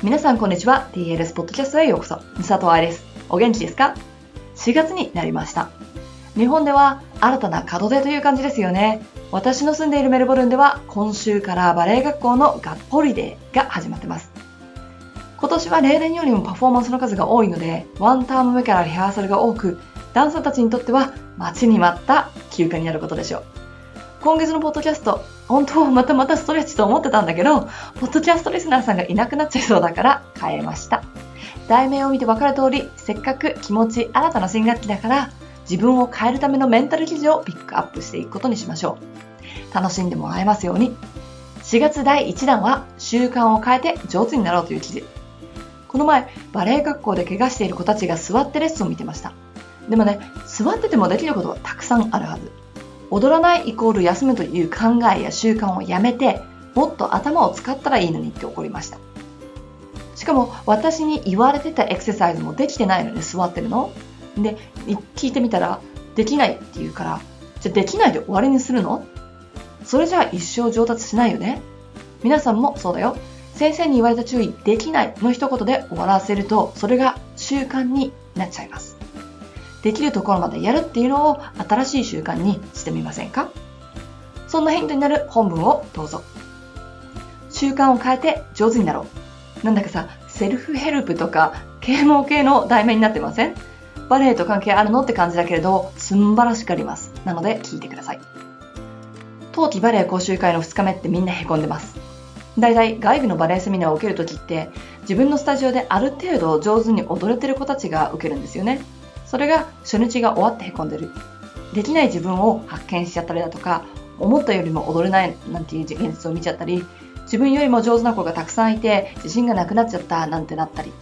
皆さんこんにちは。TLS ポッドキャストへようこそ。佐藤愛です。お元気ですか ?4 月になりました。日本では新たな門出という感じですよね。私の住んでいるメルボルンでは今週からバレエ学校のガッポリデーが始まってます。今年は例年よりもパフォーマンスの数が多いので、ワンターム目からリハーサルが多く、ダンサーたちにとっては待ちに待った休暇になることでしょう。今月のポッドキャスト、本当はまたまたストレッチと思ってたんだけど、ポッドキャストリスナーさんがいなくなっちゃいそうだから変えました。題名を見て分かる通り、せっかく気持ち新たな新学期だから、自分を変えるためのメンタル記事をピックアップしていくことにしましょう。楽しんでもらえますように。4月第1弾は、習慣を変えて上手になろうという記事。この前、バレエ学校で怪我している子たちが座ってレッスンを見てました。でもね、座っててもできることはたくさんあるはず。踊らないイコール休むという考えや習慣をやめて、もっと頭を使ったらいいのにって怒りました。しかも私に言われてたエクササイズもできてないのに座ってるの？で、聞いてみたら、できないって言うから、じゃあできないで終わりにするの？それじゃあ一生上達しないよね？皆さんもそうだよ。先生に言われた注意、できないの一言で終わらせると、それが習慣になっちゃいます。できるところまでやるっていうのを新しい習慣にしてみませんか？そんなヒントになる本文をどうぞ。習慣を変えて上手になろう。なんだかさ、セルフヘルプとか啓蒙系の題名になってません？バレエと関係あるのって感じだけれど、すんばらしくあります。なので聞いてください。冬季バレエ講習会の2日目ってみんな凹んでます。だいたい外部のバレエセミナーを受けるときって自分のスタジオである程度上手に踊れてる子たちが受けるんですよね。それが初日が終わってへこんでる。できない自分を発見しちゃったりだとか、思ったよりも踊れないなんていう現実を見ちゃったり、自分よりも上手な子がたくさんいて自信がなくなっちゃったなんてなったり。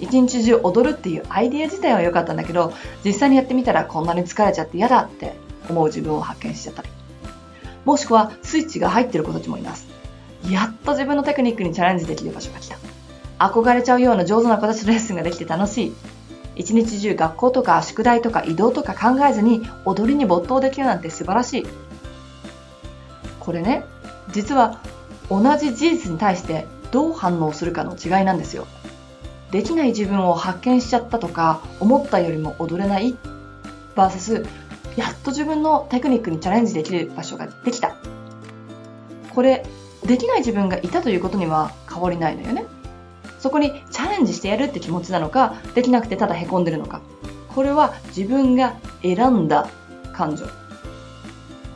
一日中踊るっていうアイデア自体は良かったんだけど、実際にやってみたらこんなに疲れちゃって嫌だって思う自分を発見しちゃったり。もしくはスイッチが入ってる子たちもいます。やっと自分のテクニックにチャレンジできる場所が来た。憧れちゃうような上手な子たちのレッスンができて楽しい。一日中学校とか宿題とか移動とか考えずに踊りに没頭できるなんて素晴らしい。これね、実は同じ事実に対してどう反応するかの違いなんですよ。できない自分を発見しちゃったとか思ったよりも踊れない vs やっと自分のテクニックにチャレンジできる場所ができた。これ、できない自分がいたということには変わりないのよね。そこにレンジしてやるって気持ちなのか、できなくてただ凹んでるのか。これは自分が選んだ感情。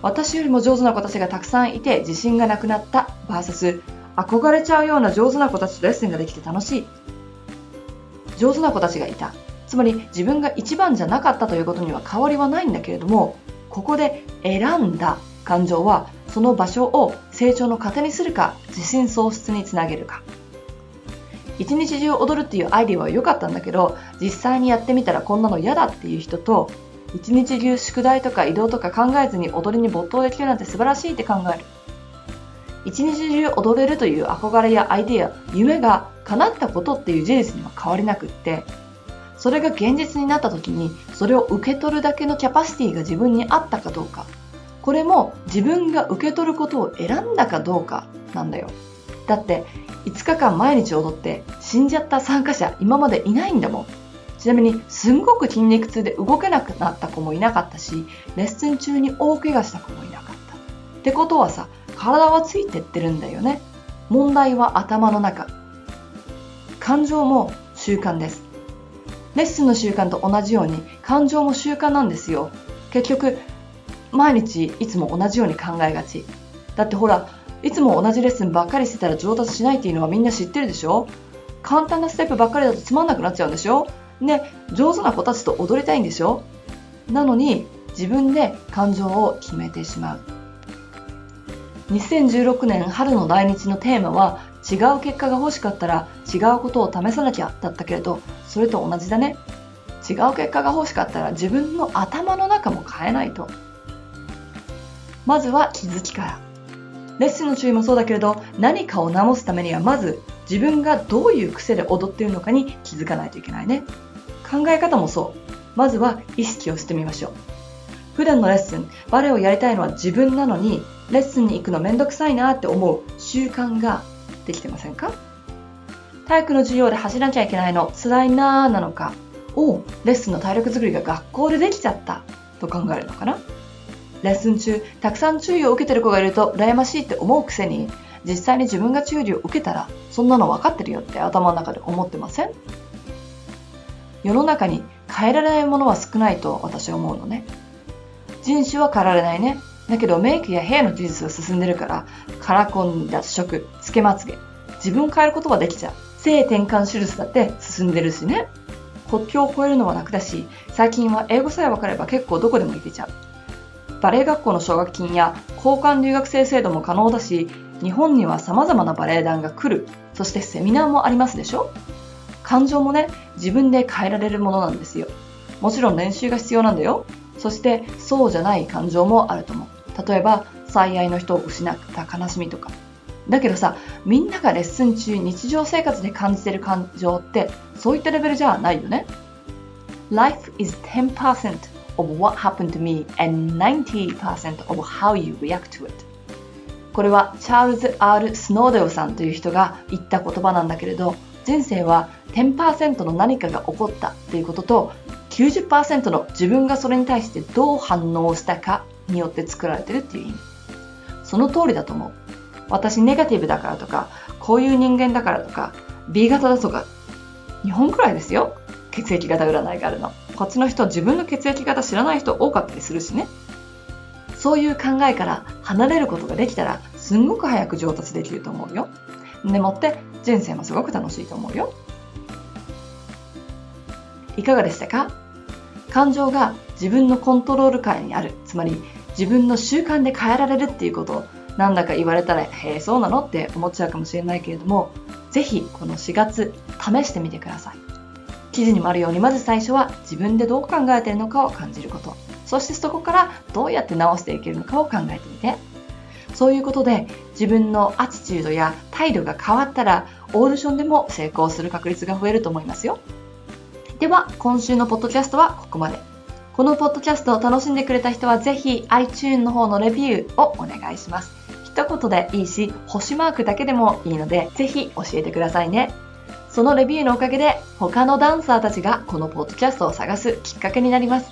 私よりも上手な子たちがたくさんいて自信がなくなった VS 憧れちゃうような上手な子たちとレッスンができて楽しい。上手な子たちがいた。つまり自分が一番じゃなかったということには変わりはないんだけれども、ここで選んだ感情はその場所を成長の糧にするか自信喪失につなげるか。一日中踊るっていうアイディアは良かったんだけど、実際にやってみたらこんなの嫌だっていう人と、一日中宿題とか移動とか考えずに踊りに没頭できるなんて素晴らしいって考える。一日中踊れるという憧れやアイディア、夢が叶ったことっていう事実には変わりなくって、それが現実になった時にそれを受け取るだけのキャパシティが自分にあったかどうか、これも自分が受け取ることを選んだかどうかなんだよ。だって5日間毎日踊って死んじゃった参加者今までいないんだもん。ちなみにすんごく筋肉痛で動けなくなった子もいなかったし、レッスン中に大怪我した子もいなかった。ってことはさ、体はついてってるんだよね。問題は頭の中。感情も習慣です。レッスンの習慣と同じように感情も習慣なんですよ。結局、毎日いつも同じように考えがち。だってほら、いつも同じレッスンばっかりしてたら上達しないっていうのはみんな知ってるでしょ？簡単なステップばっかりだとつまんなくなっちゃうんでしょ？で、上手な子たちと踊りたいんでしょ？なのに自分で感情を決めてしまう。2016年春の来日のテーマは違う結果が欲しかったら違うことを試さなきゃだったけれどそれと同じだね。違う結果が欲しかったら自分の頭の中も変えないと。まずは気づきから。レッスンの注意もそうだけれど何かを直すためにはまず自分がどういう癖で踊っているのかに気づかないといけないね。考え方もそう。まずは意識をしてみましょう。普段のレッスンバレエをやりたいのは自分なのにレッスンに行くのめんどくさいなって思う習慣ができてませんか？体育の授業で走らなきゃいけないの辛いなーなのか、おう、レッスンの体力作りが学校でできちゃったと考えるのかな？レッスン中、たくさん注意を受けてる子がいると羨ましいって思うくせに、実際に自分が注意を受けたら、そんなの分かってるよって頭の中で思ってません？世の中に変えられないものは少ないと私は思うのね。人種は変えられないね。だけどメイクやヘアの技術が進んでるから、カラコン、脱色、つけまつげ、自分変えることはできちゃう。性転換手術だって進んでるしね。国境を越えるのは楽だし、最近は英語さえ分かれば結構どこでも行けちゃう。バレエ学校の奨学金や交換留学生制度も可能だし、日本には様々なバレエ団が来る。そしてセミナーもありますでしょ？感情もね、自分で変えられるものなんですよ。もちろん練習が必要なんだよ。そしてそうじゃない感情もあると思う。例えば、最愛の人を失った悲しみとか。だけどさ、みんながレッスン中日常生活で感じてる感情ってそういったレベルじゃないよね。Life is 10% of what happened to me and 90% of how you react to it. これはチャールズ・ R・ スノーデルさんという人が言った言葉なんだけれど、人生は10%の何かが起こったということと90%の自分がそれに対してどう反応したかによって作られてるっていう意味。その通りだと思う。私ネガティブだからとか、こういう人間だからとか、B 型だとか、日本くらいですよ。血液型占いがあるの。こっちの人、自分の血液型知らない人多かったりするしね。そういう考えから離れることができたら、すんごく早く上達できると思うよ。でもって人生もすごく楽しいと思うよ。いかがでしたか？感情が自分のコントロール下にある。つまり自分の習慣で変えられるっていうことをなんだか言われたら、へえ、そうなの？って思っちゃうかもしれないけれども、ぜひこの4月試してみてください。記事にもあるように、まず最初は自分でどう考えているのかを感じること。そしてそこからどうやって直していけるのかを考えてみて。そういうことで自分のアティチュードや態度が変わったらオーディションでも成功する確率が増えると思いますよ。では、今週のポッドキャストはここまで。このポッドキャストを楽しんでくれた人はぜひ iTune の方のレビューをお願いします。一言でいいし、星マークだけでもいいので、ぜひ教えてくださいね。そのレビューのおかげで他のダンサーたちがこのポッドキャストを探すきっかけになります。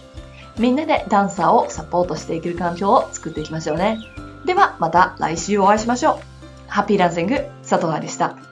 みんなでダンサーをサポートしていける環境を作っていきましょうね。ではまた来週お会いしましょう。ハッピーランシング佐藤愛でした。